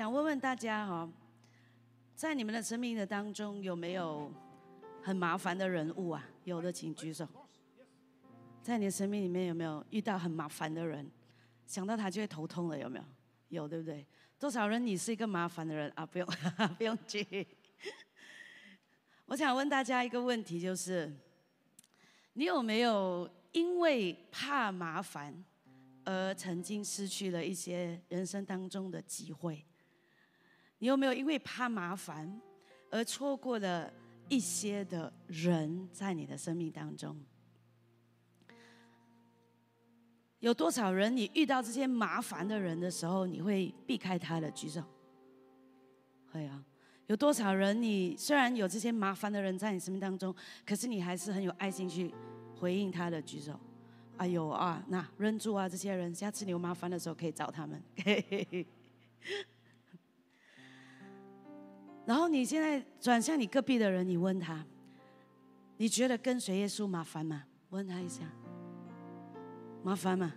想问问大家哈，在你们的生命的当中有没有很麻烦的人物啊？有的请举手。在你的生命里面有没有遇到很麻烦的人？想到他就会头痛了，有没有？有对不对？多少人你是一个麻烦的人啊？不用哈哈 不用举。我想问大家一个问题，就是你有没有因为怕麻烦而曾经失去了一些人生当中的机会？你有没有因为怕麻烦而错过了一些的人在你的生命当中？有多少人你遇到这些麻烦的人的时候，你会避开他的？举手。会啊。有多少人你虽然有这些麻烦的人在你生命当中，可是你还是很有爱心去回应他的？举手。哎呦啊，那忍住啊，这些人，下次你有麻烦的时候可以找他们。然后你现在转向你隔壁的人，你问他，你觉得跟随耶稣麻烦吗？问他一下，麻烦吗？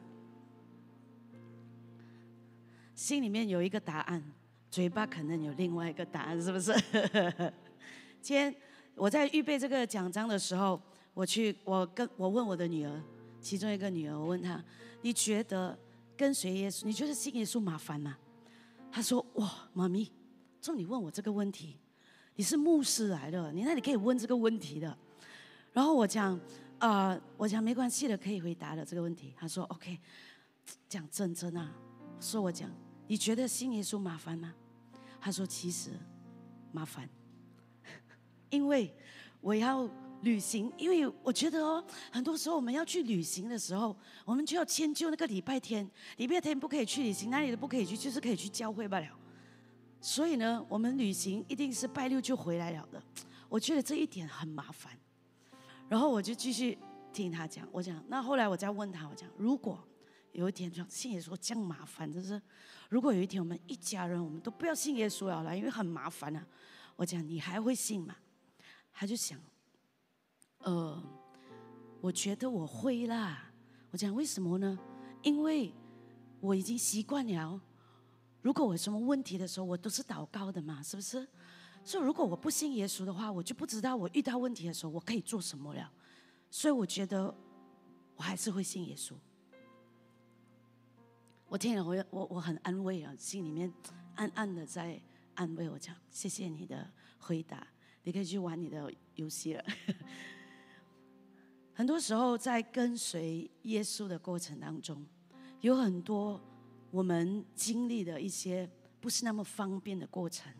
心里面有一个答案，嘴巴可能有另外一个答案，是不是？今天我在预备这个奖章的时候，我去，我跟我问我的女儿，其中一个女儿，我问她，你觉得跟随耶稣，你觉得信耶稣麻烦吗？她说，哇，妈咪。说你问我这个问题，你是牧师来的，你那里可以问这个问题的。然后我讲，啊，我讲没关系的，可以回答的这个问题。他说 OK，讲真真啊，说我讲，你觉得信耶稣麻烦吗？他说其实麻烦，因为我要旅行，因为我觉得哦，很多时候我们要去旅行的时候，我们就要迁就那个礼拜天，礼拜天不可以去旅行，哪里都不可以去，就是可以去教会罢了。所以呢，我们旅行一定是拜六就回来了的。我觉得这一点很麻烦，然后我就继续听他讲。我讲，那后来我再问他，我讲，如果有一天就信耶稣这样麻烦，就是如果有一天我们一家人我们都不要信耶稣了，因为很麻烦啊。我讲，你还会信吗？他就想，呃，我觉得我会啦。我讲为什么呢？因为我已经习惯了。如果我有什么问题的时候，我都是祷告的嘛，是不是？所以如果我不信耶稣的话，我就不知道我遇到问题的时候我可以做什么了。所以我觉得我还是会信耶稣。我听了，我我我很安慰啊，心里面暗暗的在安慰我讲：谢谢你的回答，你可以去玩你的游戏了。很多时候在跟随耶稣的过程当中，有很多。我们经历的一些不是那么方便的过程，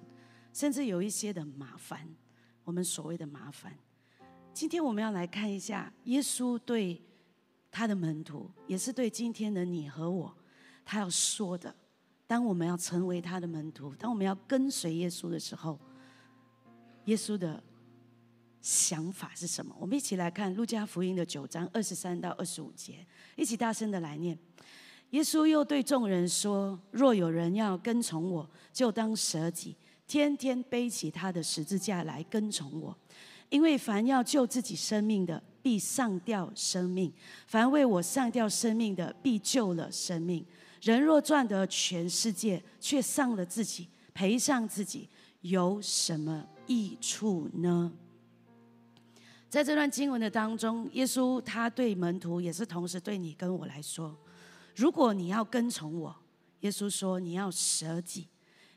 甚至有一些的麻烦，我们所谓的麻烦。今天我们要来看一下耶稣对他的门徒，也是对今天的你和我，他要说的。当我们要成为他的门徒，当我们要跟随耶稣的时候，耶稣的想法是什么？我们一起来看路加福音的九章二十三到二十五节，一起大声的来念。耶稣又对众人说：“若有人要跟从我，就当舍己，天天背起他的十字架来跟从我。因为凡要救自己生命的，必上吊生命；凡为我上吊生命的，必救了生命。人若赚得全世界，却丧了自己，赔上自己，有什么益处呢？”在这段经文的当中，耶稣他对门徒，也是同时对你跟我来说。如果你要跟从我，耶稣说你要舍己，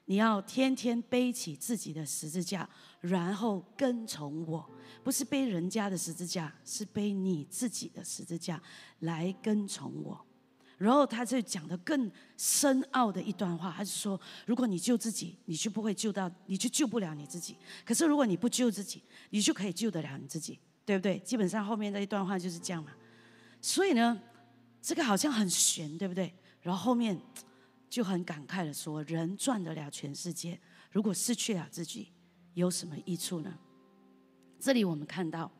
你要天天背起自己的十字架，然后跟从我。不是背人家的十字架，是背你自己的十字架来跟从我。然后他就讲的更深奥的一段话，他是说：如果你救自己，你就不会救到，你就救不了你自己；可是如果你不救自己，你就可以救得了你自己，对不对？基本上后面这一段话就是这样嘛。所以呢。这个好像很玄，对不对？然后后面就很感慨的说：“人赚得了全世界，如果失去了自己，有什么益处呢？”这里我们看到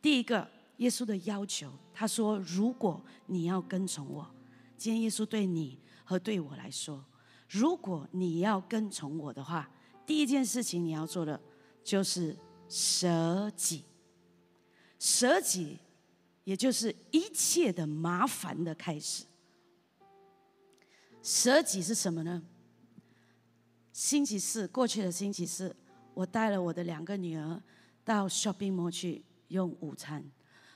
第一个耶稣的要求，他说：“如果你要跟从我，今天耶稣对你和对我来说，如果你要跟从我的话，第一件事情你要做的就是舍己，舍己。”也就是一切的麻烦的开始。舍己是什么呢？星期四过去的星期四，我带了我的两个女儿到 shopping mall 去用午餐，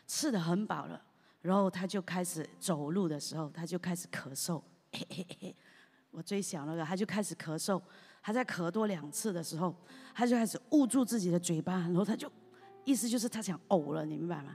吃的很饱了，然后她就开始走路的时候，她就开始咳嗽。我最小那个，她就开始咳嗽，她在咳多两次的时候，她就开始捂住自己的嘴巴，然后她就意思就是她想呕了，你明白吗？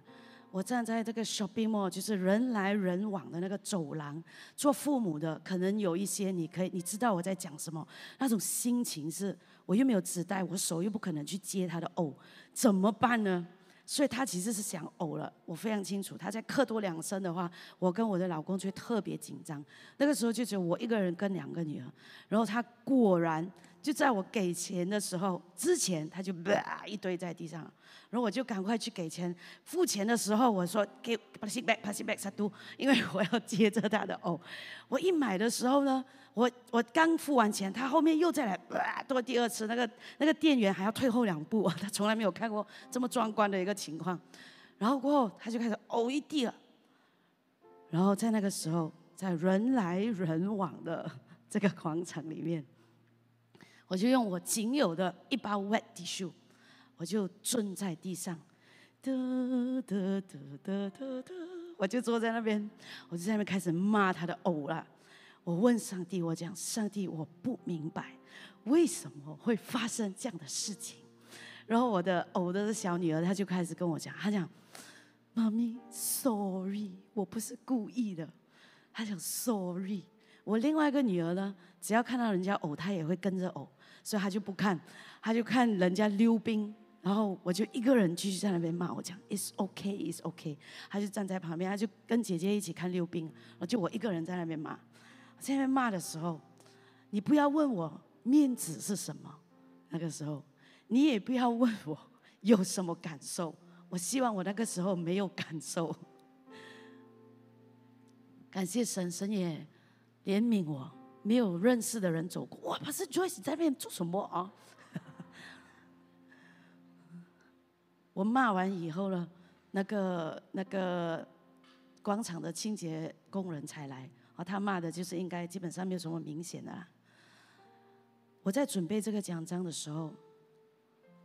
我站在这个 shopping mall，就是人来人往的那个走廊，做父母的可能有一些你可以，你知道我在讲什么，那种心情是，我又没有纸袋，我手又不可能去接他的哦，怎么办呢？所以他其实是想呕了，我非常清楚。他在咳多两声的话，我跟我的老公就特别紧张。那个时候就只有我一个人跟两个女儿，然后他果然就在我给钱的时候之前，他就吧一堆在地上，然后我就赶快去给钱。付钱的时候我说给 plastic bag plastic bag 杀毒，因为我要接着他的呕。我一买的时候呢。我我刚付完钱，他后面又再来，哇，多第二次，那个那个店员还要退后两步，他从来没有看过这么壮观的一个情况。然后过后他就开始呕一地了。然后在那个时候，在人来人往的这个广场里面，我就用我仅有的一包 wet tissue，我就蹲在地上，得得得得得得，我就坐在那边，我就在那边开始骂他的呕了。我问上帝，我讲上帝，我不明白为什么会发生这样的事情。然后我的偶的小女儿，她就开始跟我讲，她讲：“妈咪，sorry，我不是故意的。”她讲：“sorry。”我另外一个女儿呢，只要看到人家呕，她也会跟着呕，所以她就不看，她就看人家溜冰。然后我就一个人继续在那边骂我讲：“It's OK, It's OK。”她就站在旁边，她就跟姐姐一起看溜冰，然后就我一个人在那边骂。在那边骂的时候，你不要问我面子是什么，那个时候，你也不要问我有什么感受。我希望我那个时候没有感受。感谢神，神也怜悯我，没有认识的人走过。哇，不是 Joyce 在那边做什么啊？我骂完以后呢，那个那个广场的清洁工人才来。他骂的就是应该基本上没有什么明显的。我在准备这个奖章的时候，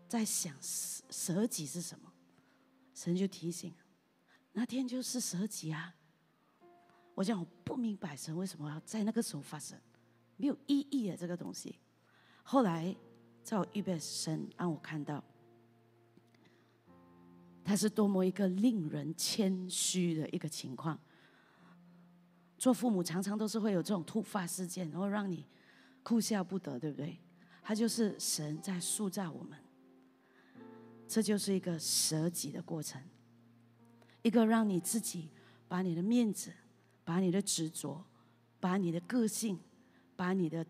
在想蛇蛇脊是什么，神就提醒，那天就是蛇脊啊。我讲我不明白神为什么要在那个时候发生，没有意义啊这个东西。后来在我预备神让我看到，他是多么一个令人谦虚的一个情况。做父母常常都是会有这种突发事件，然后让你哭笑不得，对不对？他就是神在塑造我们，这就是一个舍己的过程，一个让你自己把你的面子、把你的执着、把你的个性、把你的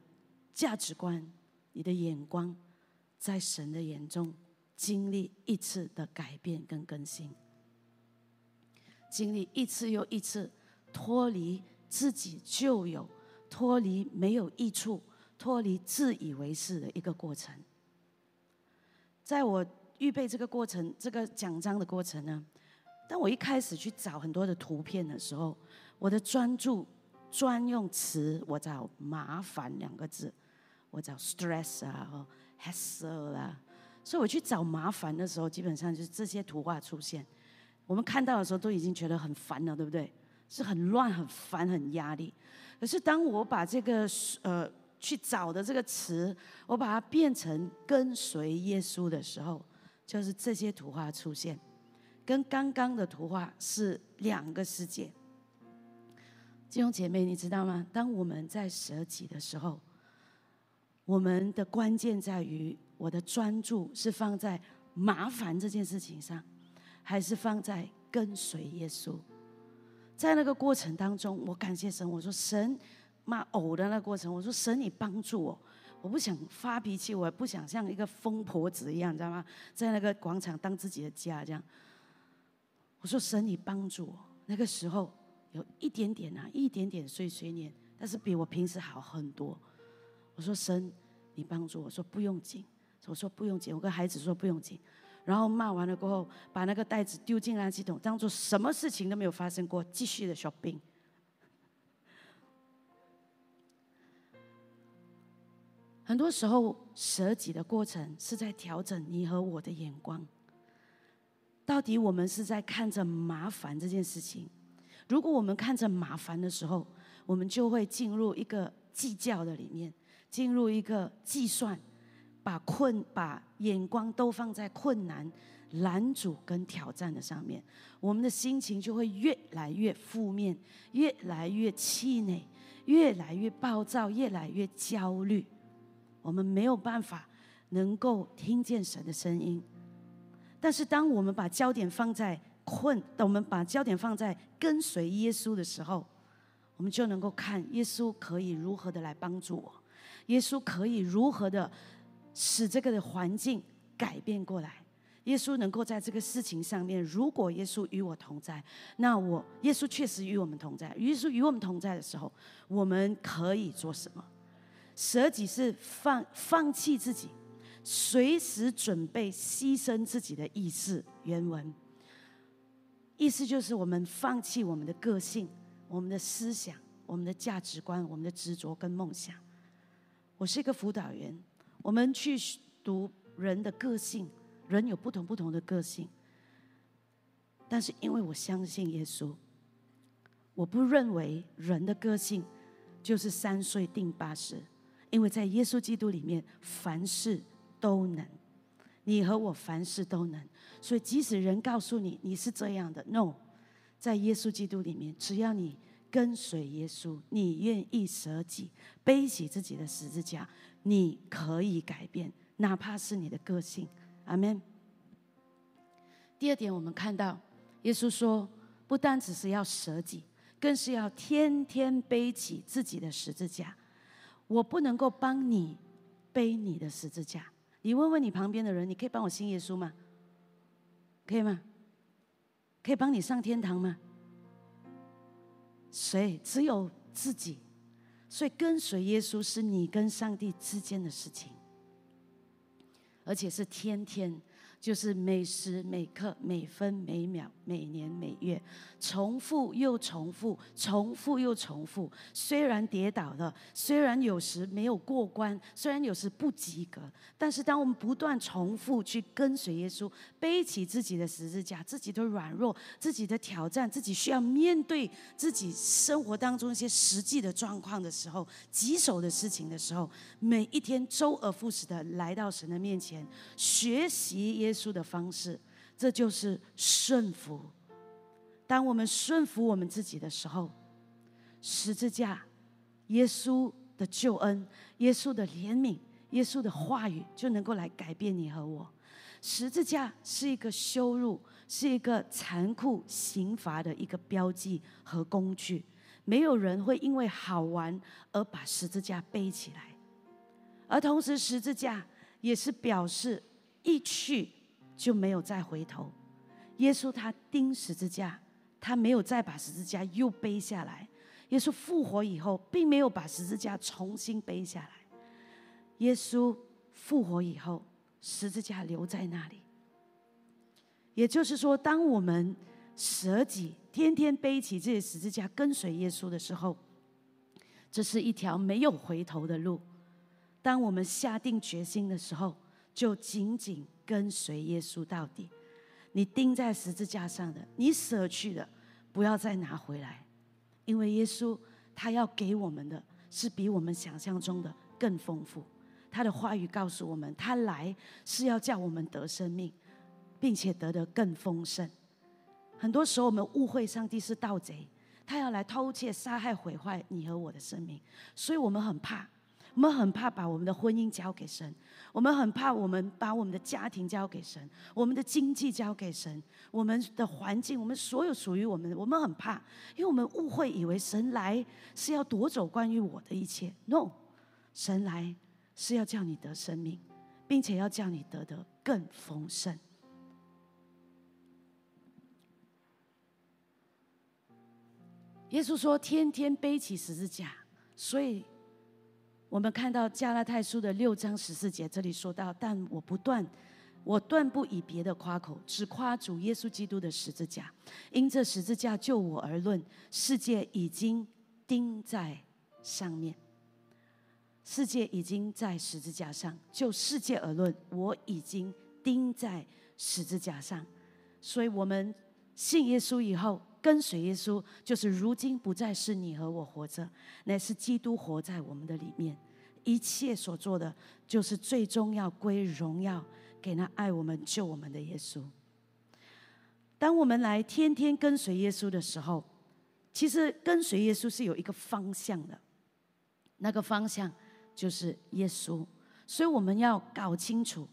价值观、你的眼光，在神的眼中经历一次的改变跟更新，经历一次又一次脱离。自己就有脱离没有益处、脱离自以为是的一个过程。在我预备这个过程、这个奖章的过程呢，当我一开始去找很多的图片的时候，我的专注专用词我找“麻烦”两个字，我找 “stress” 啊和 “hassle” 啦，所以我去找麻烦的时候，基本上就是这些图画出现。我们看到的时候都已经觉得很烦了，对不对？是很乱、很烦、很压力。可是当我把这个呃去找的这个词，我把它变成跟随耶稣的时候，就是这些图画出现，跟刚刚的图画是两个世界。弟兄姐妹，你知道吗？当我们在舍己的时候，我们的关键在于我的专注是放在麻烦这件事情上，还是放在跟随耶稣？在那个过程当中，我感谢神。我说神骂呕的那个过程，我说神你帮助我。我不想发脾气，我也不想像一个疯婆子一样，你知道吗？在那个广场当自己的家这样。我说神你帮助我。那个时候有一点点啊，一点点碎碎念，但是比我平时好很多。我说神你帮助我，说不用紧。我说不用紧，我跟孩子说不用紧。然后骂完了过后，把那个袋子丢进垃圾桶，当做什么事情都没有发生过，继续的 shopping。很多时候，舍己的过程是在调整你和我的眼光。到底我们是在看着麻烦这件事情？如果我们看着麻烦的时候，我们就会进入一个计较的里面，进入一个计算，把困把眼光都放在困难、拦阻跟挑战的上面，我们的心情就会越来越负面，越来越气馁，越来越暴躁，越来越焦虑。我们没有办法能够听见神的声音，但是当我们把焦点放在困，当我们把焦点放在跟随耶稣的时候，我们就能够看耶稣可以如何的来帮助我，耶稣可以如何的使这个的环境改变过来，耶稣能够在这个事情上面，如果耶稣与我同在，那我耶稣确实与我们同在，耶稣与我们同在的时候，我们可以做什么？舍己是放放弃自己，随时准备牺牲自己的意志。原文意思就是我们放弃我们的个性、我们的思想、我们的价值观、我们的执着跟梦想。我是一个辅导员，我们去读人的个性，人有不同不同的个性，但是因为我相信耶稣，我不认为人的个性就是三岁定八十。因为在耶稣基督里面，凡事都能，你和我凡事都能。所以，即使人告诉你你是这样的，no，在耶稣基督里面，只要你跟随耶稣，你愿意舍己，背起自己的十字架，你可以改变，哪怕是你的个性。阿门。第二点，我们看到耶稣说，不单只是要舍己，更是要天天背起自己的十字架。我不能够帮你背你的十字架，你问问你旁边的人，你可以帮我信耶稣吗？可以吗？可以帮你上天堂吗？谁？只有自己。所以跟随耶稣是你跟上帝之间的事情，而且是天天。就是每时每刻、每分每秒、每年每月，重复又重复，重复又重复。虽然跌倒了，虽然有时没有过关，虽然有时不及格，但是当我们不断重复去跟随耶稣，背起自己的十字架、自己的软弱、自己的挑战、自己需要面对自己生活当中一些实际的状况的时候、棘手的事情的时候，每一天周而复始的来到神的面前，学习耶。稣的方式，这就是顺服。当我们顺服我们自己的时候，十字架、耶稣的救恩、耶稣的怜悯、耶稣的话语，就能够来改变你和我。十字架是一个羞辱，是一个残酷刑罚的一个标记和工具。没有人会因为好玩而把十字架背起来，而同时十字架也是表示一去。就没有再回头。耶稣他钉十字架，他没有再把十字架又背下来。耶稣复活以后，并没有把十字架重新背下来。耶稣复活以后，十字架留在那里。也就是说，当我们舍己，天天背起这些十字架跟随耶稣的时候，这是一条没有回头的路。当我们下定决心的时候，就紧紧。跟随耶稣到底，你钉在十字架上的，你舍去的，不要再拿回来，因为耶稣他要给我们的是比我们想象中的更丰富。他的话语告诉我们，他来是要叫我们得生命，并且得的更丰盛。很多时候我们误会上帝是盗贼，他要来偷窃、杀害、毁坏你和我的生命，所以我们很怕。我们很怕把我们的婚姻交给神，我们很怕我们把我们的家庭交给神，我们的经济交给神，我们的环境，我们所有属于我们的，我们很怕，因为我们误会以为神来是要夺走关于我的一切。No，神来是要叫你得生命，并且要叫你得的更丰盛。耶稣说：“天天背起十字架。”所以。我们看到加拉太书的六章十四节，这里说到：“但我不断，我断不以别的夸口，只夸主耶稣基督的十字架。因这十字架就我而论，世界已经钉在上面。”世界已经在十字架上，就世界而论，我已经钉在十字架上。所以，我们信耶稣以后，跟随耶稣，就是如今不再是你和我活着，乃是基督活在我们的里面。一切所做的，就是最终要归荣耀给那爱我们、救我们的耶稣。当我们来天天跟随耶稣的时候，其实跟随耶稣是有一个方向的，那个方向就是耶稣。所以我们要搞清楚，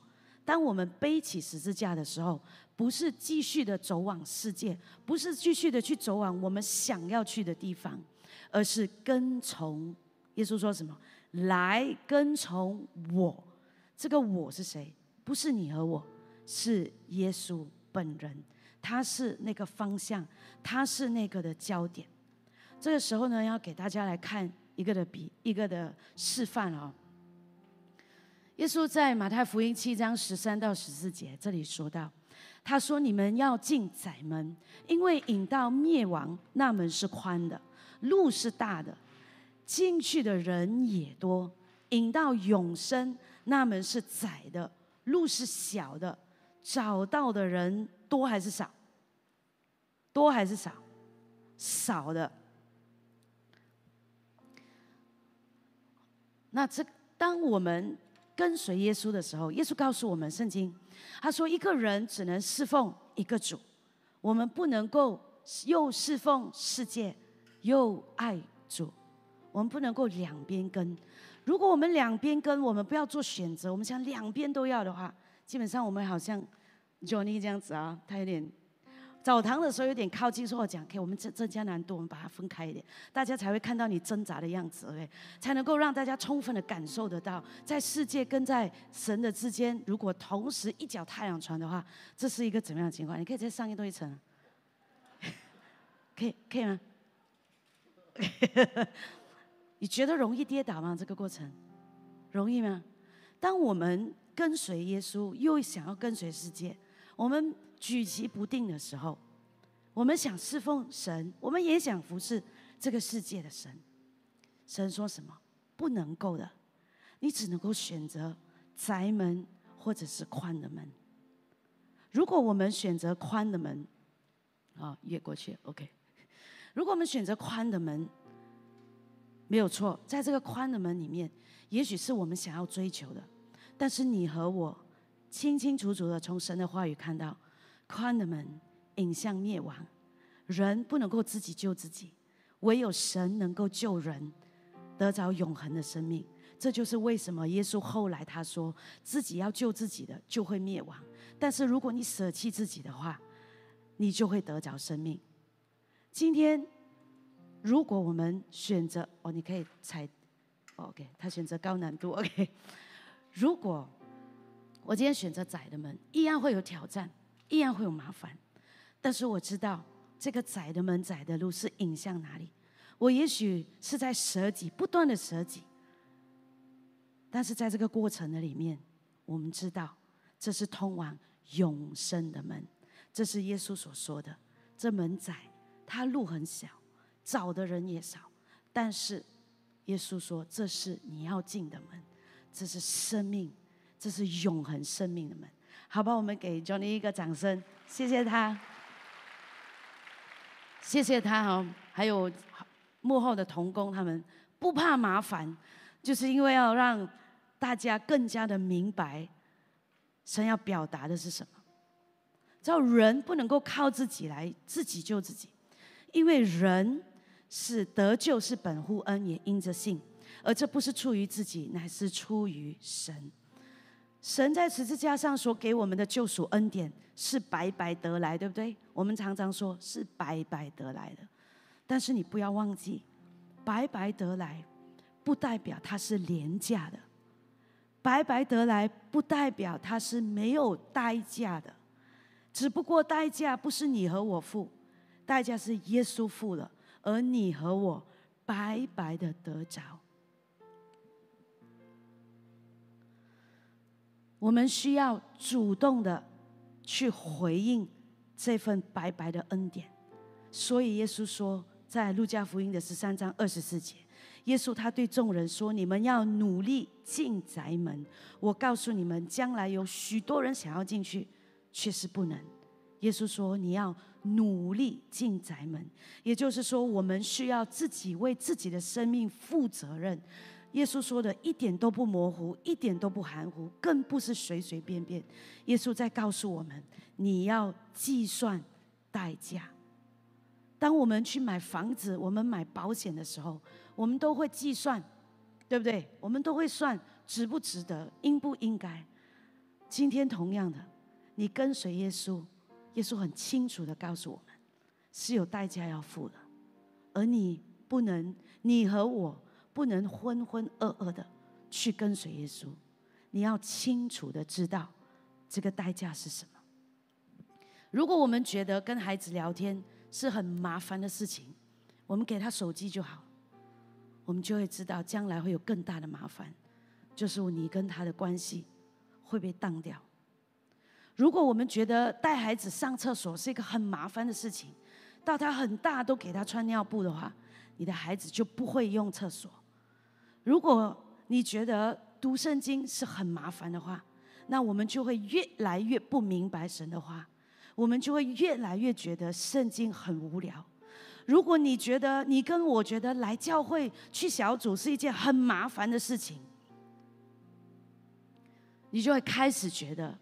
当我们背起十字架的时候，不是继续的走往世界，不是继续的去走往我们想要去的地方，而是跟从耶稣说什么？来跟从我。这个我是谁？不是你和我，是耶稣本人。他是那个方向，他是那个的焦点。这个时候呢，要给大家来看一个的比一个的示范哦。耶稣在马太福音七章十三到十四节这里说到，他说：“你们要进窄门，因为引到灭亡那门是宽的，路是大的，进去的人也多；引到永生那门是窄的，路是小的。”找到的人多还是少？多还是少？少的。那这当我们跟随耶稣的时候，耶稣告诉我们圣经，他说一个人只能侍奉一个主，我们不能够又侍奉世界又爱主，我们不能够两边跟。如果我们两边跟，我们不要做选择，我们想两边都要的话。基本上我们好像 Johnny 这样子啊，他有点澡堂的时候有点靠近，说我讲，OK，我们增增加难度，我们把它分开一点，大家才会看到你挣扎的样子，OK，才能够让大家充分的感受得到，在世界跟在神的之间，如果同时一脚太阳船的话，这是一个怎么样的情况？你可以再上一多一层，可以可以吗？你觉得容易跌倒吗？这个过程容易吗？当我们跟随耶稣，又想要跟随世界。我们举棋不定的时候，我们想侍奉神，我们也想服侍这个世界的神。神说什么？不能够的，你只能够选择窄门或者是宽的门。如果我们选择宽的门，啊，越过去，OK。如果我们选择宽的门，没有错，在这个宽的门里面，也许是我们想要追求的。但是你和我清清楚楚的从神的话语看到，宽的门引向灭亡，人不能够自己救自己，唯有神能够救人得着永恒的生命。这就是为什么耶稣后来他说自己要救自己的就会灭亡，但是如果你舍弃自己的话，你就会得着生命。今天如果我们选择哦，你可以踩，OK，他选择高难度，OK。如果我今天选择窄的门，一样会有挑战，依然会有麻烦。但是我知道这个窄的门、窄的路是引向哪里。我也许是在舍己，不断的舍己。但是在这个过程的里面，我们知道这是通往永生的门。这是耶稣所说的。这门窄，它路很小，找的人也少。但是耶稣说，这是你要进的门。这是生命，这是永恒生命的门。好吧，我们给 Johnny 一个掌声，谢谢他，谢谢他哈。还有幕后的童工，他们不怕麻烦，就是因为要让大家更加的明白，神要表达的是什么。知道人不能够靠自己来自己救自己，因为人是得救是本乎恩，也因着信。而这不是出于自己，乃是出于神。神在十字架上所给我们的救赎恩典是白白得来，对不对？我们常常说是白白得来的，但是你不要忘记，白白得来不代表它是廉价的，白白得来不代表它是没有代价的。只不过代价不是你和我付，代价是耶稣付了，而你和我白白的得着。我们需要主动的去回应这份白白的恩典，所以耶稣说，在路加福音的十三章二十四节，耶稣他对众人说：“你们要努力进宅门。我告诉你们，将来有许多人想要进去，却是不能。”耶稣说：“你要努力进宅门。”也就是说，我们需要自己为自己的生命负责任。耶稣说的一点都不模糊，一点都不含糊，更不是随随便便。耶稣在告诉我们：你要计算代价。当我们去买房子、我们买保险的时候，我们都会计算，对不对？我们都会算值不值得，应不应该。今天同样的，你跟随耶稣，耶稣很清楚的告诉我们，是有代价要付的，而你不能，你和我不能浑浑噩噩的去跟随耶稣。你要清楚的知道这个代价是什么。如果我们觉得跟孩子聊天，是很麻烦的事情，我们给他手机就好，我们就会知道将来会有更大的麻烦，就是你跟他的关系会被当掉。如果我们觉得带孩子上厕所是一个很麻烦的事情，到他很大都给他穿尿布的话，你的孩子就不会用厕所。如果你觉得读圣经是很麻烦的话，那我们就会越来越不明白神的话。我们就会越来越觉得圣经很无聊。如果你觉得你跟我觉得来教会去小组是一件很麻烦的事情，你就会开始觉得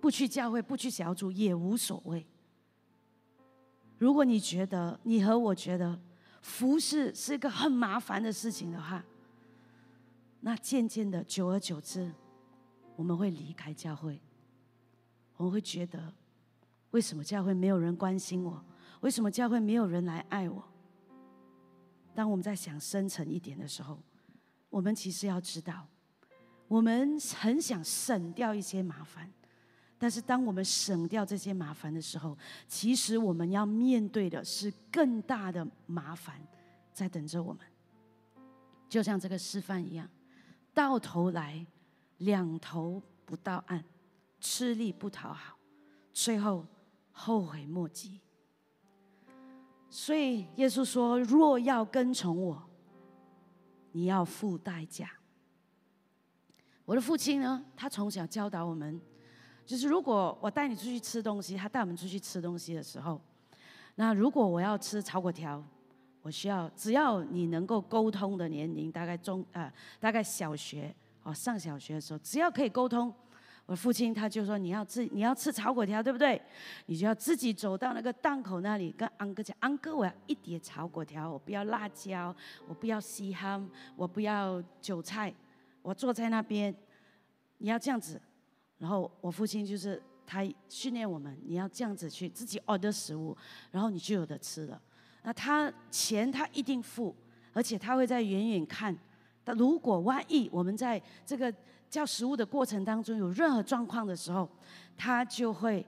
不去教会、不去小组也无所谓。如果你觉得你和我觉得服侍是一个很麻烦的事情的话，那渐渐的，久而久之，我们会离开教会。我们会觉得，为什么教会没有人关心我？为什么教会没有人来爱我？当我们在想深层一点的时候，我们其实要知道，我们很想省掉一些麻烦，但是当我们省掉这些麻烦的时候，其实我们要面对的是更大的麻烦在等着我们。就像这个示范一样，到头来两头不到岸。吃力不讨好，最后后悔莫及。所以耶稣说：“若要跟从我，你要付代价。”我的父亲呢，他从小教导我们，就是如果我带你出去吃东西，他带我们出去吃东西的时候，那如果我要吃炒粿条，我需要只要你能够沟通的年龄，大概中啊，大概小学哦，上小学的时候，只要可以沟通。我父亲他就说：“你要自你要吃炒粿条，对不对？你就要自己走到那个档口那里，跟安哥讲：安哥，我要一碟炒粿条，我不要辣椒，我不要稀罕，我不要韭菜。我坐在那边，你要这样子。然后我父亲就是他训练我们，你要这样子去自己 order 食物，然后你就有的吃了。那他钱他一定付，而且他会在远远看。但如果万一我们在这个……叫食物的过程当中有任何状况的时候，他就会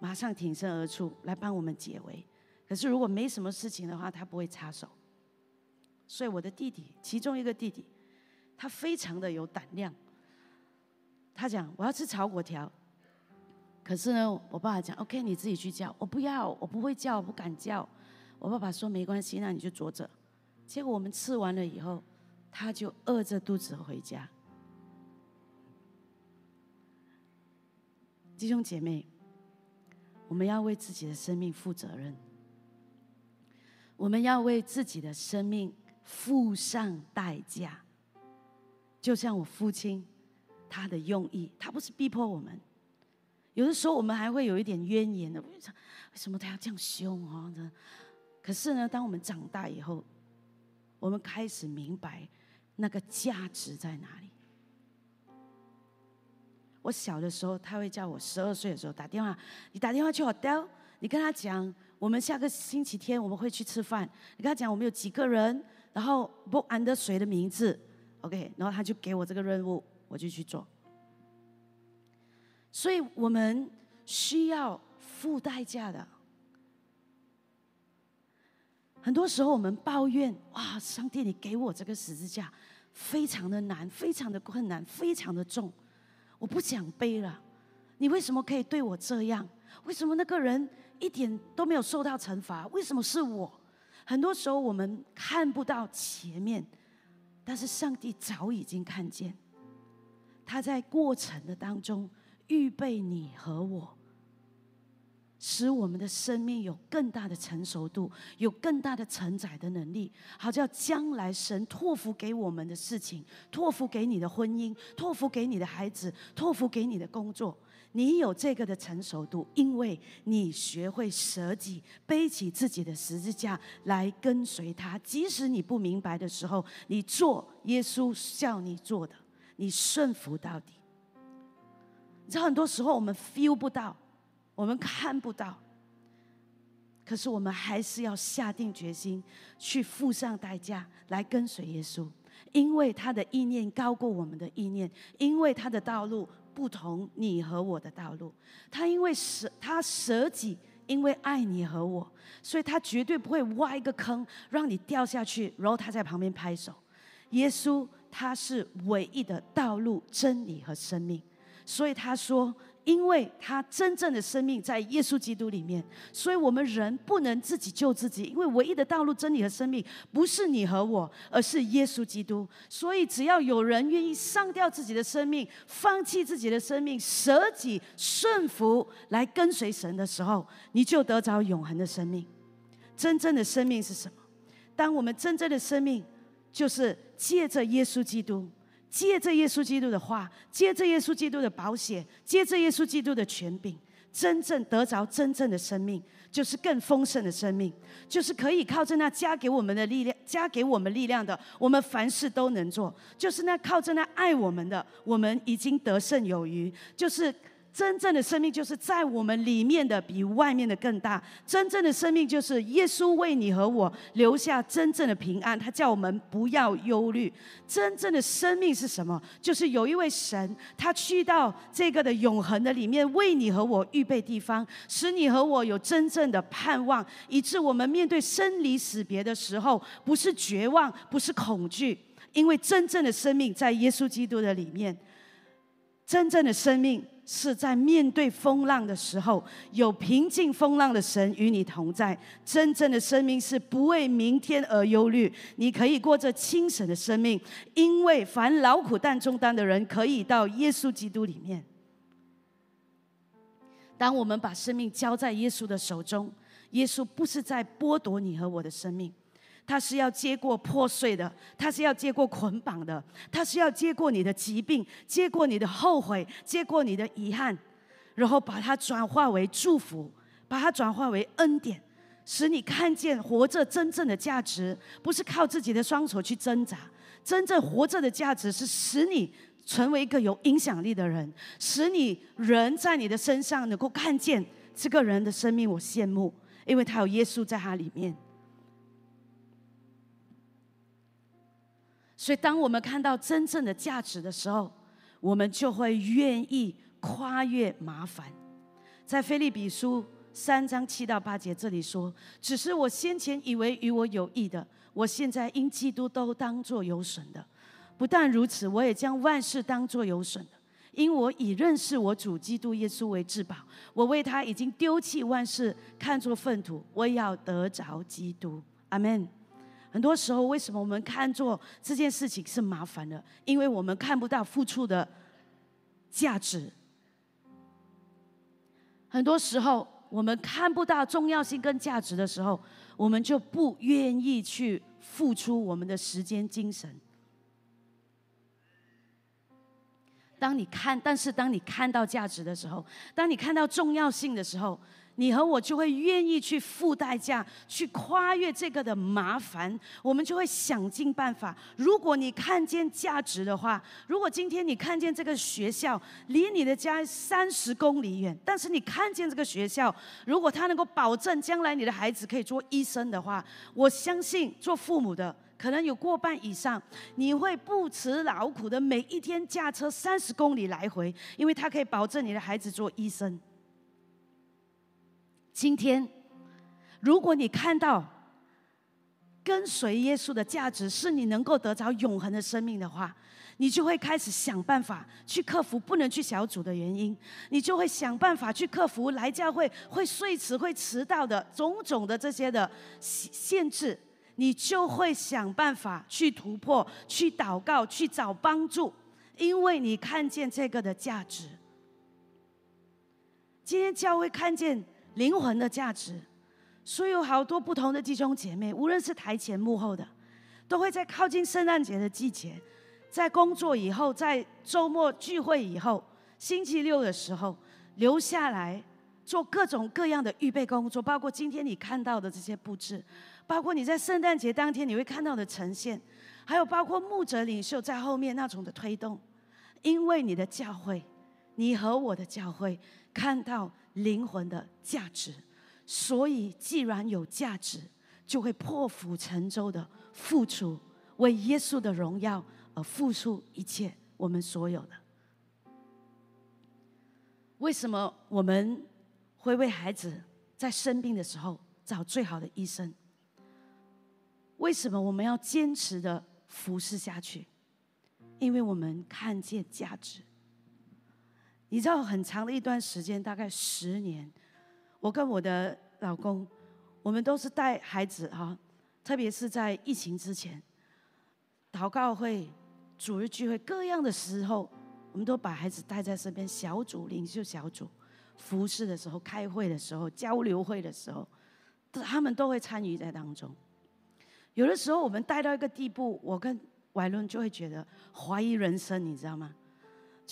马上挺身而出来帮我们解围。可是如果没什么事情的话，他不会插手。所以我的弟弟，其中一个弟弟，他非常的有胆量。他讲我要吃炒粿条，可是呢，我爸爸讲 OK，你自己去叫，我不要，我不会叫，我不敢叫。我爸爸说没关系，那你就坐着。结果我们吃完了以后，他就饿着肚子回家。弟兄姐妹，我们要为自己的生命负责任。我们要为自己的生命付上代价。就像我父亲，他的用意，他不是逼迫我们。有的时候我们还会有一点怨言的，为什么他要这样凶啊？可是呢，当我们长大以后，我们开始明白那个价值在哪里。我小的时候，他会叫我十二岁的时候打电话，你打电话去 hotel，你跟他讲，我们下个星期天我们会去吃饭。你跟他讲我们有几个人，然后不安的谁的名字，OK，然后他就给我这个任务，我就去做。所以我们需要付代价的。很多时候我们抱怨，哇，上帝，你给我这个十字架非常的难，非常的困难，非常的重。我不想背了，你为什么可以对我这样？为什么那个人一点都没有受到惩罚？为什么是我？很多时候我们看不到前面，但是上帝早已经看见，他在过程的当中预备你和我。使我们的生命有更大的成熟度，有更大的承载的能力，好叫将来神托付给我们的事情，托付给你的婚姻，托付给你的孩子，托付给你的工作，你有这个的成熟度，因为你学会舍己，背起自己的十字架来跟随他。即使你不明白的时候，你做耶稣叫你做的，你顺服到底。你知道，很多时候我们 feel 不到。我们看不到，可是我们还是要下定决心去付上代价来跟随耶稣，因为他的意念高过我们的意念，因为他的道路不同你和我的道路。他因为舍他舍己，因为爱你和我，所以他绝对不会挖一个坑让你掉下去，然后他在旁边拍手。耶稣他是唯一的道路、真理和生命，所以他说。因为他真正的生命在耶稣基督里面，所以我们人不能自己救自己。因为唯一的道路、真理和生命不是你和我，而是耶稣基督。所以只要有人愿意上掉自己的生命，放弃自己的生命，舍己顺服来跟随神的时候，你就得着永恒的生命。真正的生命是什么？当我们真正的生命就是借着耶稣基督。借着耶稣基督的话，借着耶稣基督的保险，借着耶稣基督的权柄，真正得着真正的生命，就是更丰盛的生命，就是可以靠着那加给我们的力量，加给我们力量的，我们凡事都能做。就是那靠着那爱我们的，我们已经得胜有余。就是。真正的生命就是在我们里面的，比外面的更大。真正的生命就是耶稣为你和我留下真正的平安，他叫我们不要忧虑。真正的生命是什么？就是有一位神，他去到这个的永恒的里面，为你和我预备地方，使你和我有真正的盼望，以致我们面对生离死别的时候，不是绝望，不是恐惧，因为真正的生命在耶稣基督的里面。真正的生命。是在面对风浪的时候，有平静风浪的神与你同在。真正的生命是不为明天而忧虑，你可以过着清醒的生命，因为凡劳苦担重担的人，可以到耶稣基督里面。当我们把生命交在耶稣的手中，耶稣不是在剥夺你和我的生命。他是要接过破碎的，他是要接过捆绑的，他是要接过你的疾病，接过你的后悔，接过你的遗憾，然后把它转化为祝福，把它转化为恩典，使你看见活着真正的价值，不是靠自己的双手去挣扎，真正活着的价值是使你成为一个有影响力的人，使你人在你的身上能够看见这个人的生命，我羡慕，因为他有耶稣在他里面。所以，当我们看到真正的价值的时候，我们就会愿意跨越麻烦。在菲利比书三章七到八节这里说：“只是我先前以为与我有益的，我现在因基督都当作有损的。不但如此，我也将万事当作有损的，因我已认识我主基督耶稣为至宝。我为他已经丢弃万事，看作粪土，我要得着基督。”阿门。很多时候，为什么我们看作这件事情是麻烦的？因为我们看不到付出的价值。很多时候，我们看不到重要性跟价值的时候，我们就不愿意去付出我们的时间、精神。当你看，但是当你看到价值的时候，当你看到重要性的时候。你和我就会愿意去付代价，去跨越这个的麻烦。我们就会想尽办法。如果你看见价值的话，如果今天你看见这个学校离你的家三十公里远，但是你看见这个学校，如果他能够保证将来你的孩子可以做医生的话，我相信做父母的可能有过半以上，你会不辞劳苦的每一天驾车三十公里来回，因为他可以保证你的孩子做医生。今天，如果你看到跟随耶稣的价值是你能够得着永恒的生命的话，你就会开始想办法去克服不能去小组的原因，你就会想办法去克服来教会会睡迟、会迟到的种种的这些的限制，你就会想办法去突破、去祷告、去找帮助，因为你看见这个的价值。今天教会看见灵魂的价值，所以有好多不同的弟兄姐妹，无论是台前幕后的，都会在靠近圣诞节的季节。在工作以后，在周末聚会以后，星期六的时候留下来做各种各样的预备工作，包括今天你看到的这些布置，包括你在圣诞节当天你会看到的呈现，还有包括牧者领袖在后面那种的推动。因为你的教会，你和我的教会看到灵魂的价值，所以既然有价值，就会破釜沉舟的付出，为耶稣的荣耀。而付出一切，我们所有的。为什么我们会为孩子在生病的时候找最好的医生？为什么我们要坚持的服侍下去？因为我们看见价值。你知道，很长的一段时间，大概十年，我跟我的老公，我们都是带孩子哈，特别是在疫情之前，祷告会。主日聚会各样的时候，我们都把孩子带在身边。小组领袖小组服侍的时候、开会的时候、交流会的时候，他们都会参与在当中。有的时候我们带到一个地步，我跟怀伦就会觉得怀疑人生，你知道吗？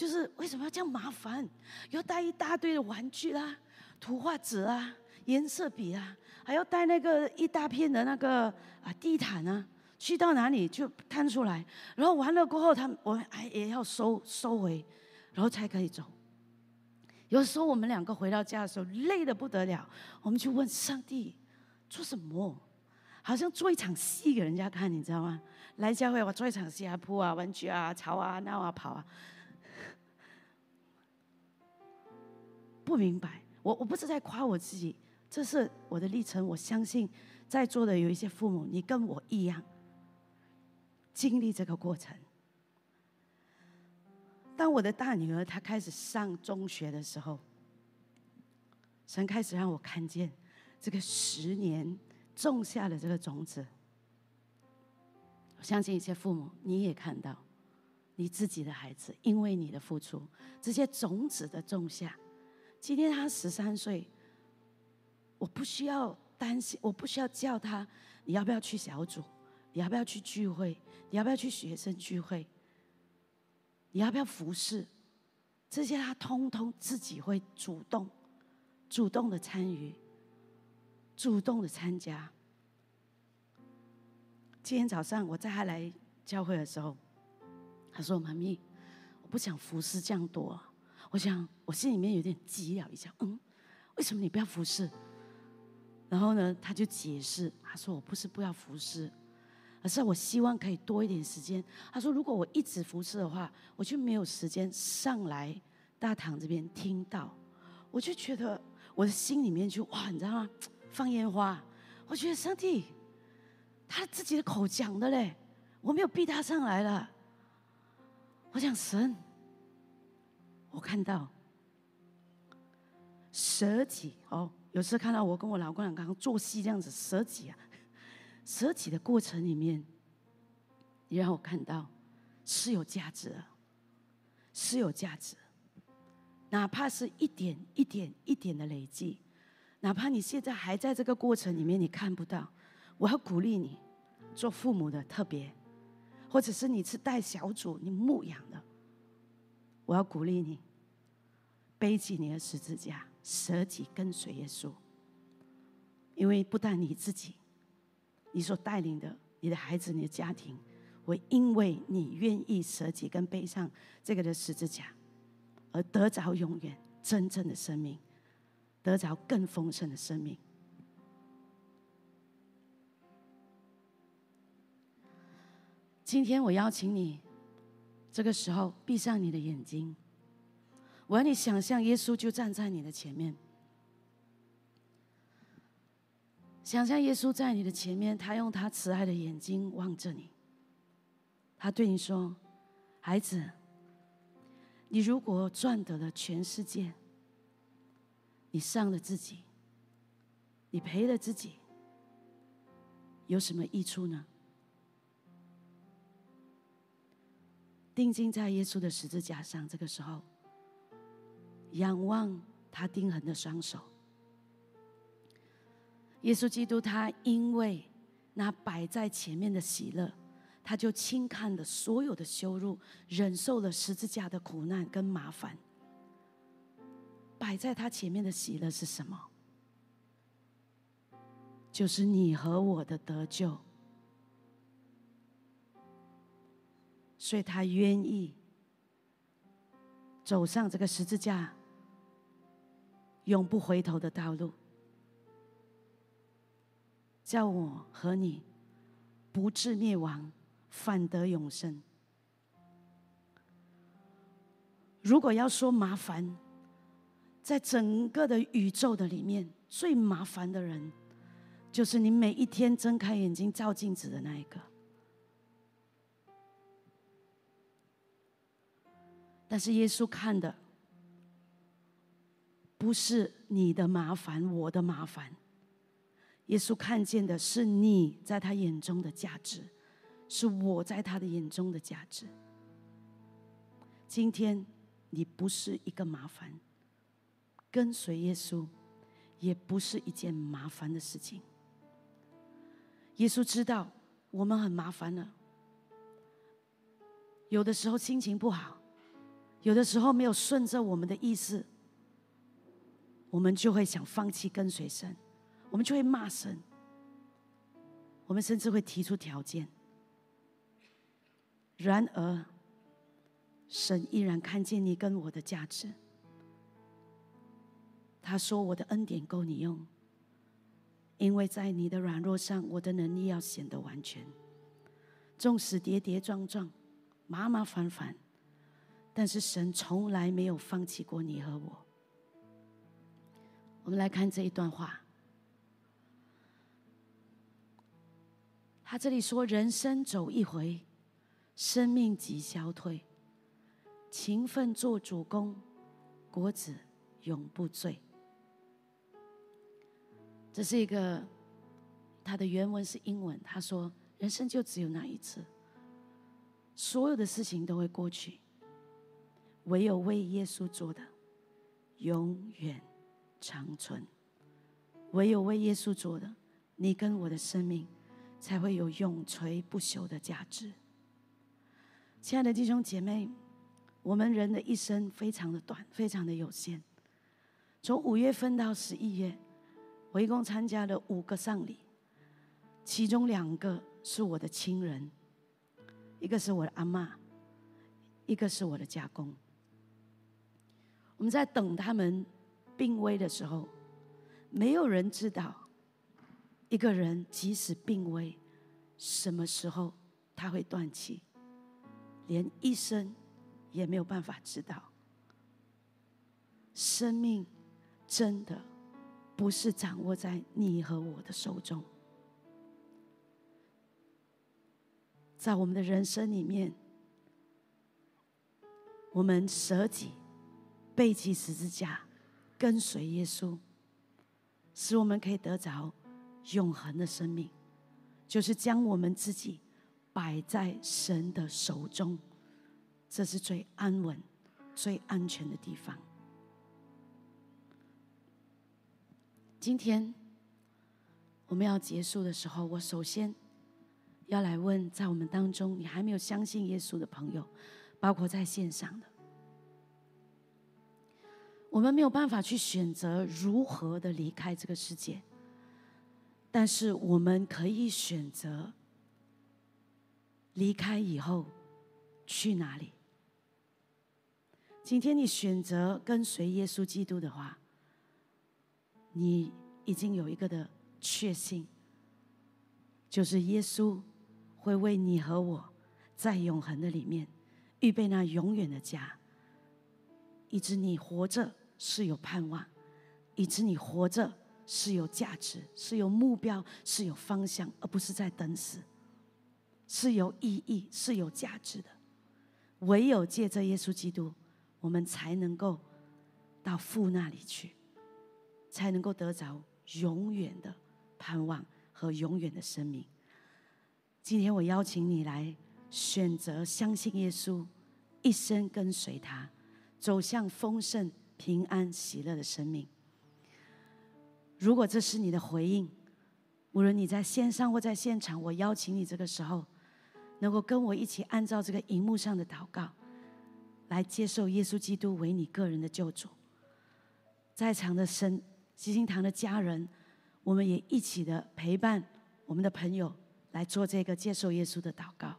就是为什么要这样麻烦？要带一大堆的玩具啦、图画纸啊、颜色笔啊，还要带那个一大片的那个啊地毯啊。去到哪里就摊出来，然后完了过后，他我们还也要收收回，然后才可以走。有时候我们两个回到家的时候累得不得了，我们就问上帝做什么？好像做一场戏给人家看，你知道吗？来教会我做一场戏啊，铺啊，玩具啊，吵啊，闹啊，跑啊。不明白，我我不是在夸我自己，这是我的历程。我相信在座的有一些父母，你跟我一样。经历这个过程。当我的大女儿她开始上中学的时候，神开始让我看见这个十年种下的这个种子。我相信一些父母你也看到，你自己的孩子因为你的付出，这些种子的种下，今天他十三岁，我不需要担心，我不需要叫他，你要不要去小组？你要不要去聚会？你要不要去学生聚会？你要不要服侍？这些他通通自己会主动、主动的参与、主动的参加。今天早上我在他来教会的时候，他说：“妈咪，我不想服侍这样多。”我想我心里面有点急了一下，嗯，为什么你不要服侍？然后呢，他就解释，他说：“我不是不要服侍。”而是我希望可以多一点时间。他说：“如果我一直服侍的话，我就没有时间上来大堂这边听到。”我就觉得我的心里面就哇，你知道吗？放烟花。我觉得上帝他自己的口讲的嘞，我没有逼他上来了。我想神，我看到舍己哦，有时候看到我跟我老公两刚刚做戏这样子舍己啊。舍己的过程里面，你让我看到是有价值的，是有价值。哪怕是一点一点一点的累积，哪怕你现在还在这个过程里面，你看不到，我要鼓励你，做父母的特别，或者是你是带小组你牧养的，我要鼓励你，背起你的十字架，舍己跟随耶稣，因为不但你自己。你所带领的你的孩子、你的家庭，会因为你愿意舍己跟背上这个的十字架，而得着永远真正的生命，得着更丰盛的生命。今天我邀请你，这个时候闭上你的眼睛，我要你想象耶稣就站在你的前面。想象耶稣在你的前面，他用他慈爱的眼睛望着你，他对你说：“孩子，你如果赚得了全世界，你伤了自己，你赔了自己，有什么益处呢？定睛在耶稣的十字架上，这个时候，仰望他钉痕的双手。耶稣基督，他因为那摆在前面的喜乐，他就轻看了所有的羞辱，忍受了十字架的苦难跟麻烦。摆在他前面的喜乐是什么？就是你和我的得救。所以他愿意走上这个十字架，永不回头的道路，叫我和你不至灭亡，反得永生。如果要说麻烦，在整个的宇宙的里面，最麻烦的人，就是你每一天睁开眼睛照镜子的那一个。但是耶稣看的不是你的麻烦，我的麻烦。耶稣看见的是你在他眼中的价值，是我在他的眼中的价值。今天你不是一个麻烦，跟随耶稣也不是一件麻烦的事情。耶稣知道我们很麻烦了，有的时候心情不好。有的时候没有顺着我们的意思，我们就会想放弃跟随神，我们就会骂神，我们甚至会提出条件。然而，神依然看见你跟我的价值。他说：“我的恩典够你用，因为在你的软弱上，我的能力要显得完全。纵使跌跌撞撞，麻麻烦烦。”但是神从来没有放弃过你和我。我们来看这一段话，他这里说：“人生走一回，生命即消退；勤奋做主公，国子永不醉。”这是一个，他的原文是英文。他说：“人生就只有那一次，所有的事情都会过去。”唯有为耶稣做的，永远长存；唯有为耶稣做的，你跟我的生命才会有永垂不朽的价值。亲爱的弟兄姐妹，我们人的一生非常的短，非常的有限。从五月份到十一月，我一共参加了五个丧礼，其中两个是我的亲人，一个是我的阿妈，一个是我的家公。我们在等他们病危的时候，没有人知道一个人即使病危，什么时候他会断气，连医生也没有办法知道。生命真的不是掌握在你和我的手中，在我们的人生里面，我们舍己。背起十字架，跟随耶稣，使我们可以得着永恒的生命，就是将我们自己摆在神的手中，这是最安稳、最安全的地方。今天我们要结束的时候，我首先要来问，在我们当中你还没有相信耶稣的朋友，包括在线上的。我们没有办法去选择如何的离开这个世界，但是我们可以选择离开以后去哪里。今天你选择跟随耶稣基督的话，你已经有一个的确信，就是耶稣会为你和我在永恒的里面预备那永远的家，以致你活着。是有盼望，以致你活着是有价值，是有目标，是有方向，而不是在等死，是有意义，是有价值的。唯有借着耶稣基督，我们才能够到父那里去，才能够得着永远的盼望和永远的生命。今天我邀请你来选择相信耶稣，一生跟随他，走向丰盛、平安、喜乐的生命。如果这是你的回应，无论你在线上或在现场，我邀请你这个时候，能够跟我一起按照这个荧幕上的祷告，来接受耶稣基督为你个人的救主。在场的神基金堂的家人，我们也一起的陪伴我们的朋友来做这个接受耶稣的祷告。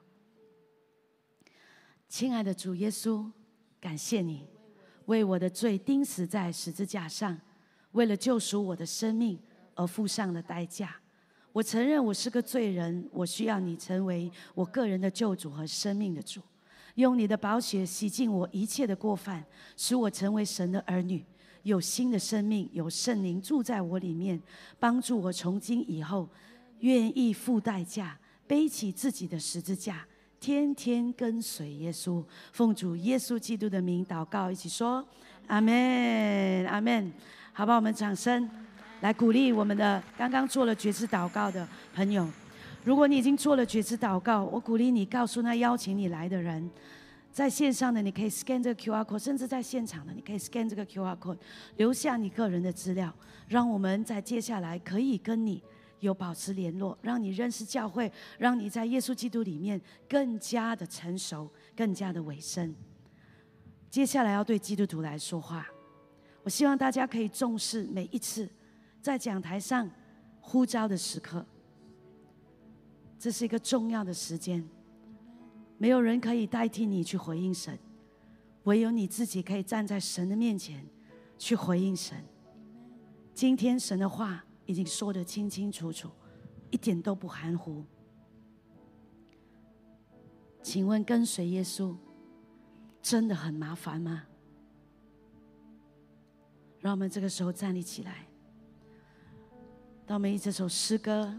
亲爱的主耶稣，感谢你为我的罪钉死在十字架上。为了救赎我的生命而付上了代价，我承认我是个罪人，我需要你成为我个人的救主和生命的主，用你的宝血洗净我一切的过犯，使我成为神的儿女，有新的生命，有圣灵住在我里面，帮助我从今以后愿意付代价，背起自己的十字架，天天跟随耶稣，奉主耶稣基督的名祷告，一起说阿门，阿门。好吧，我们掌声来鼓励我们的刚刚做了觉知祷告的朋友。如果你已经做了觉知祷告，我鼓励你告诉那邀请你来的人，在线上的你可以 scan 这个 QR code，甚至在现场的你可以 scan 这个 QR code，留下你个人的资料，让我们在接下来可以跟你有保持联络，让你认识教会，让你在耶稣基督里面更加的成熟，更加的委身。接下来要对基督徒来说话。我希望大家可以重视每一次在讲台上呼召的时刻，这是一个重要的时间。没有人可以代替你去回应神，唯有你自己可以站在神的面前去回应神。今天神的话已经说得清清楚楚，一点都不含糊。请问跟随耶稣真的很麻烦吗？让我们这个时候站立起来。当我们以这首诗歌，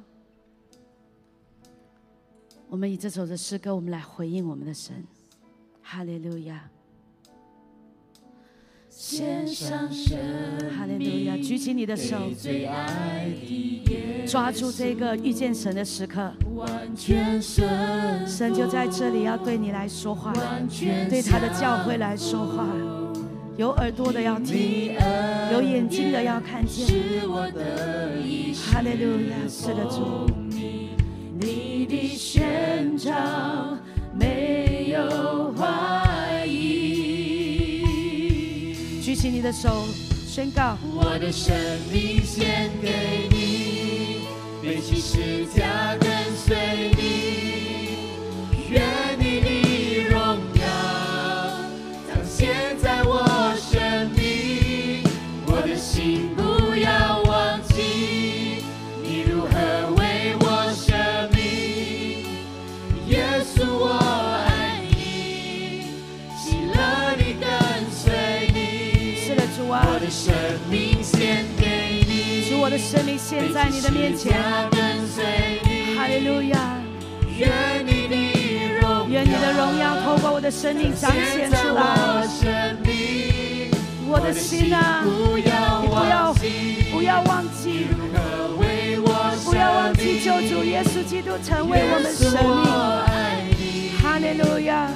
我们以这首的诗歌，我们来回应我们的神。哈利路亚！献上神，哈利路亚！举起你的手，抓住这个遇见神的时刻。神就在这里，要对你来说话，对他的教会来说话。有耳朵的要听，有眼睛的要看见。哈利路亚，是的主。你的的手，宣告。我的生命献给你，背起十字架跟随你，愿生命献在你的面前。哈利路亚。愿你的荣，愿你的荣耀透过我的生命彰显出来。我的心啊，你不要不要忘记，不要忘记救主耶稣基督成为我们生命。哈利路亚！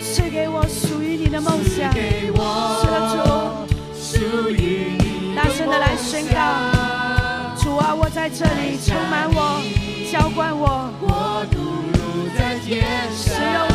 赐给我属于你的梦想，主，大声的来宣告：主啊，我在这里，充满我，浇灌我，我度如在天上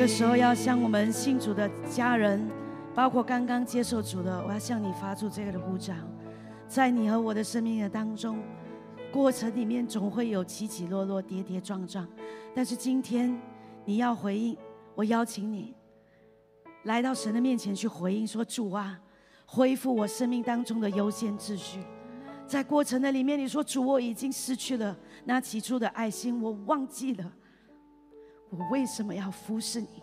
这时候要向我们信主的家人，包括刚刚接受主的，我要向你发出这个的呼召，在你和我的生命的当中，过程里面总会有起起落落、跌跌撞撞，但是今天你要回应，我邀请你来到神的面前去回应，说主啊，恢复我生命当中的优先秩序。在过程的里面，你说主，我已经失去了那起初的爱心，我忘记了。我为什么要服侍你。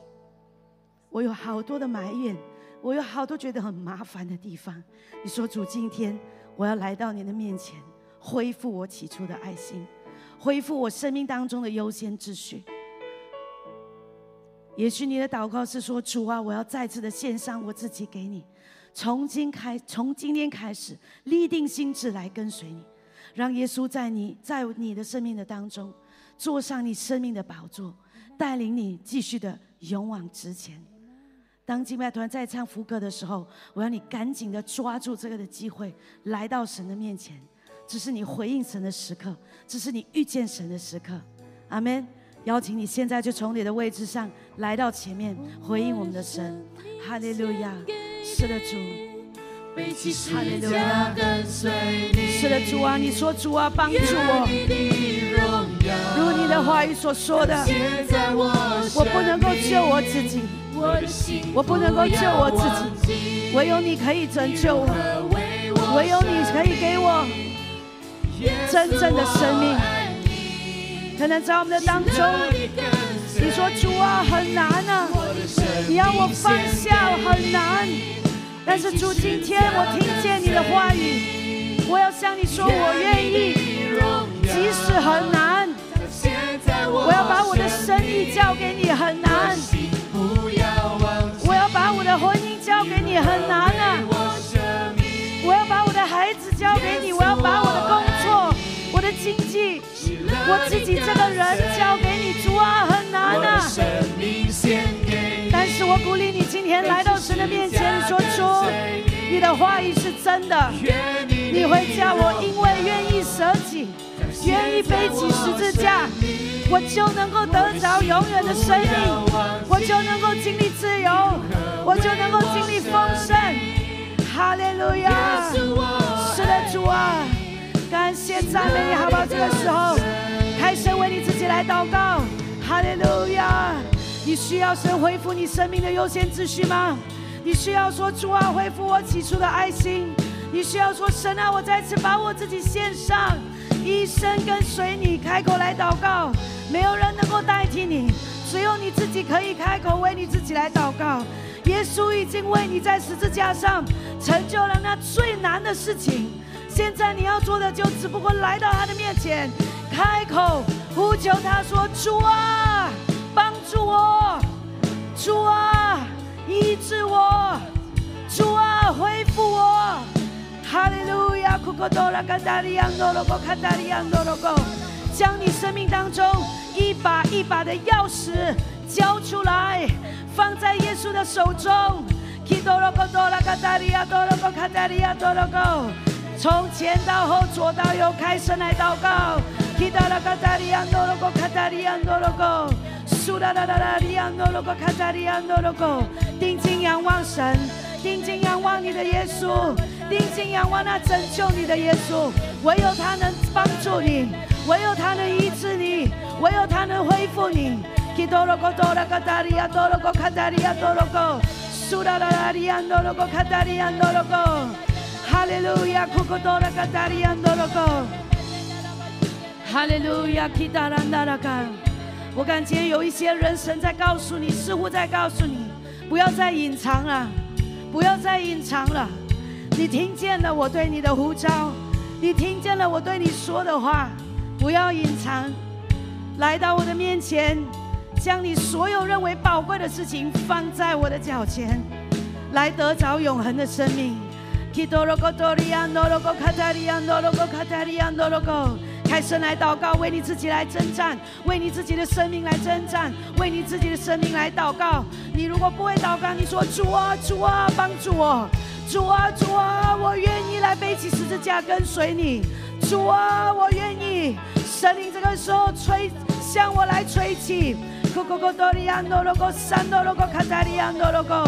我有好多的埋怨，我有好多觉得很麻烦的地方。你说主，今天我要来到你的面前，恢复我起初的爱心，恢复我生命当中的优先秩序。也许你的祷告是说，主啊，我要再次的献上我自己给你。从今开，从今天开始，立定心志来跟随你，让耶稣在你在你的生命的当中，坐上你生命的宝座，带领你继续的勇往直前。当敬拜团在唱福歌的时候，我要你赶紧的抓住这个的机会，来到神的面前。这是你回应神的时刻，这是你遇见神的时刻。阿门。邀请你现在就从你的位置上来到前面，回应我们的神。哈利路亚。是的，主，哈利路亚，是的，主啊，你说主啊，帮助我，如你的话语所说的，我不能够救我自己，我不能够救我自己，唯有你可以拯救我，唯有你可以给我真正的生命。可能在我们的当中，你说主啊，很难啊，你要我放下很难。但是主，今天我听见你的话语，我要向你说，我愿意，即使很难，我要把我的生意交给你，很难，我要把我的婚姻交给你，很难啊，我要把我的孩子交给你，我要把我的工作、我的经济、我自己这个人交给你，主啊，很难啊。但是我鼓励你今天来到神的面前，说出你的话语是真的。你会叫我因为愿意舍己，愿意背起十字架，我就能够得着永远的生命，我就能够经历自由，我就能够经历丰盛。哈利路亚！是的，主啊，感谢赞美你，好不好？这个时候，开声为你自己来祷告。哈利路亚！你需要神恢复你生命的优先秩序吗？你需要说主啊，恢复我起初的爱心。你需要说神啊，我再次把我自己献上，一生跟随你。开口来祷告，没有人能够代替你，只有你自己可以开口为你自己来祷告。耶稣已经为你在十字架上成就了那最难的事情。现在你要做的就只不过来到他的面前，开口呼求他说主啊。帮助我，主啊，医治我，主啊，恢复我，哈利路亚，库克多拉卡达里安多罗戈卡达里安多罗戈，将你生命当中一把一把的钥匙交出来，放在耶稣的手中。基多罗戈多拉卡达里亚多罗戈卡达里亚多罗戈，从前到后，左到右，开声来祷告。基多拉卡达里安多罗戈卡达里安多罗戈。苏拉拉拉拉里安诺罗戈卡扎里安诺罗戈，定睛仰望神，定睛仰望你的耶稣，定睛仰望那拯救你的耶稣，唯有他能帮助你，唯有他能医治你，唯有他能恢复你。基多罗戈多拉卡扎里安诺罗戈卡扎里安诺罗戈，苏拉拉拉里安诺罗戈卡扎里安诺罗戈，哈利路亚，库库多拉卡扎里安诺罗戈，哈利路亚，基达兰达拉卡。我感觉有一些人，神在告诉你，似乎在告诉你，不要再隐藏了，不要再隐藏了。你听见了我对你的呼召，你听见了我对你说的话，不要隐藏，来到我的面前，将你所有认为宝贵的事情放在我的脚前，来得着永恒的生命。开声来祷告，为你自己来征战，为你自己的生命来征战，为你自己的生命来祷告。你如果不会祷告，你说主啊，主啊，帮助我，主啊，主啊，我愿意来背起十字架跟随你，主啊，我愿意。神灵这个时候吹向我来吹起。库库库多里安多罗哥山多罗哥卡达里安多罗哥，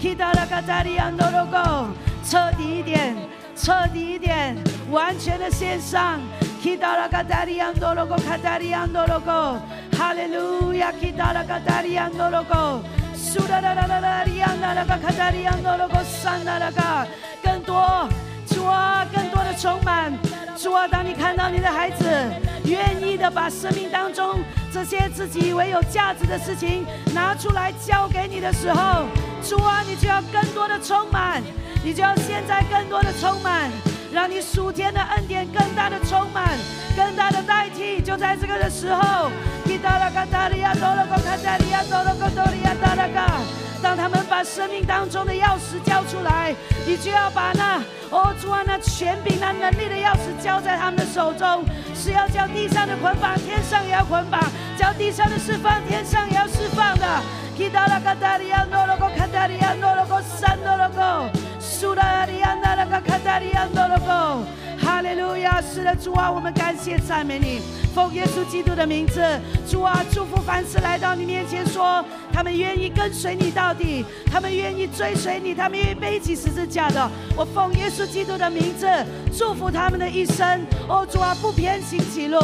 基达拉卡达里安多罗哥，彻底一点，彻底一点，完全的线上，基达拉卡达里安多罗哥卡达里安多罗哥，哈利路亚，基达拉卡达里安多罗哥，苏达拉拉拉拉里安达拉卡卡达里安多罗哥山达拉卡，更多，主啊，更多的充满。主啊，当你看到你的孩子愿意的把生命当中这些自己以为有价值的事情拿出来交给你的时候，主啊，你就要更多的充满，你就要现在更多的充满，让你属天的恩典更大的充满，更大的代替，就在这个的时候。当他们把生命当中的钥匙交出来，你就要把那哦主啊那权柄、那能力的钥匙交在他们的手中，是要叫地上的捆绑，天上也要捆绑；叫地上的释放，天上也要释放的。哈利路亚！是的，主啊，我们感谢赞美你，奉耶稣基督的名字，主啊，祝福凡是来到你面前说他们愿意跟随你到底，他们愿意追随你，他们愿意背起十字架的，我奉耶稣基督的名字祝福他们的一生。哦，主啊，不偏行歧路，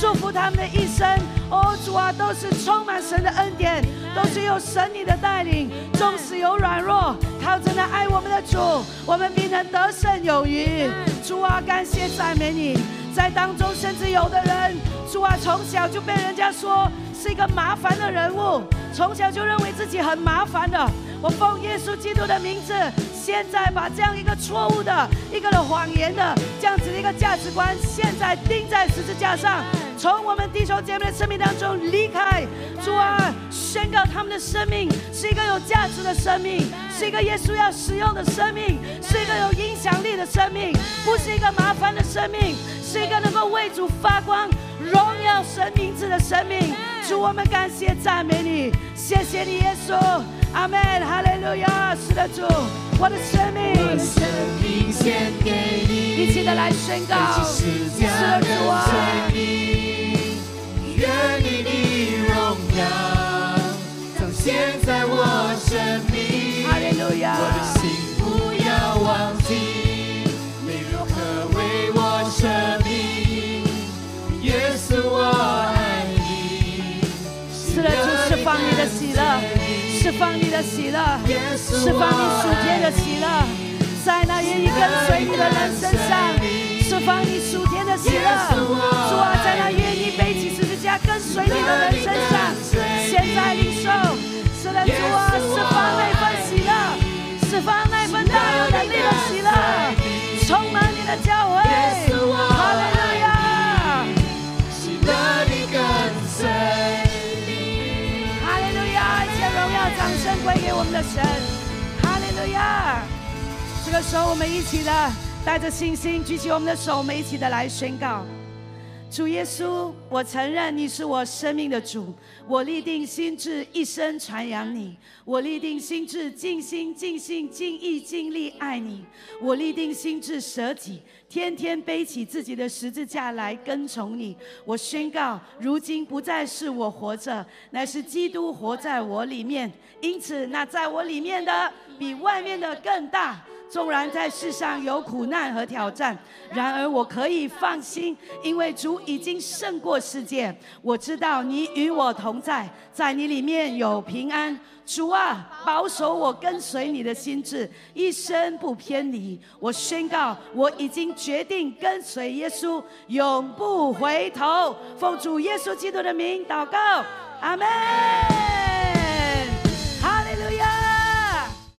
祝福他们的一生。哦，主啊，都是充满神的恩典，都是有神你的带领，纵使有软弱，靠着那爱我们的主，我们必能得胜有余。主啊，感谢赞美你，在当中甚至有的人，主啊，从小就被人家说是一个麻烦的人物，从小就认为自己很麻烦的。我奉耶稣基督的名字，现在把这样一个错误的、一个的谎言的这样子的一个价值观，现在钉在十字架上。从我们弟兄姐妹的生命当中离开，主啊，宣告他们的生命是一个有价值的生命，是一个耶稣要使用的生命，是一个有影响力的生命，不是一个麻烦的生命，是一个能够为主发光、荣耀神名字的生命。主，我们感谢赞美你，谢谢你，耶稣，阿门，哈利路亚，是的，主，我的生命，生命献给你，一起的来宣告，是的，主啊。愿你的荣耀彰显在我生命，我的心不要忘记，你如何为我舍命，耶稣我爱你。是的，主释放你的喜乐，释放你的喜乐，释放你属天的喜乐，在那愿意跟随你的人身上，释放你属天的喜乐，主啊，在那愿意背起十字架。跟随你的人身上，现在领受，是的主啊，释放那份喜乐，释放那份大有能力的喜乐，充满你的教会，哈利路亚，喜乐的跟随哈利路亚，一切荣耀掌声归给我们的神，哈利路亚。这个时候，我们一起的带着信心举起我们的手，我们一起的来宣告。主耶稣，我承认你是我生命的主，我立定心志一生传扬你，我立定心志尽心尽性尽意尽力爱你，我立定心志舍己，天天背起自己的十字架来跟从你。我宣告，如今不再是我活着，乃是基督活在我里面，因此那在我里面的比外面的更大。纵然在世上有苦难和挑战，然而我可以放心，因为主已经胜过世界。我知道你与我同在，在你里面有平安。主啊，保守我跟随你的心智，一生不偏离。我宣告，我已经决定跟随耶稣，永不回头。奉主耶稣基督的名祷告，阿门。哈利路亚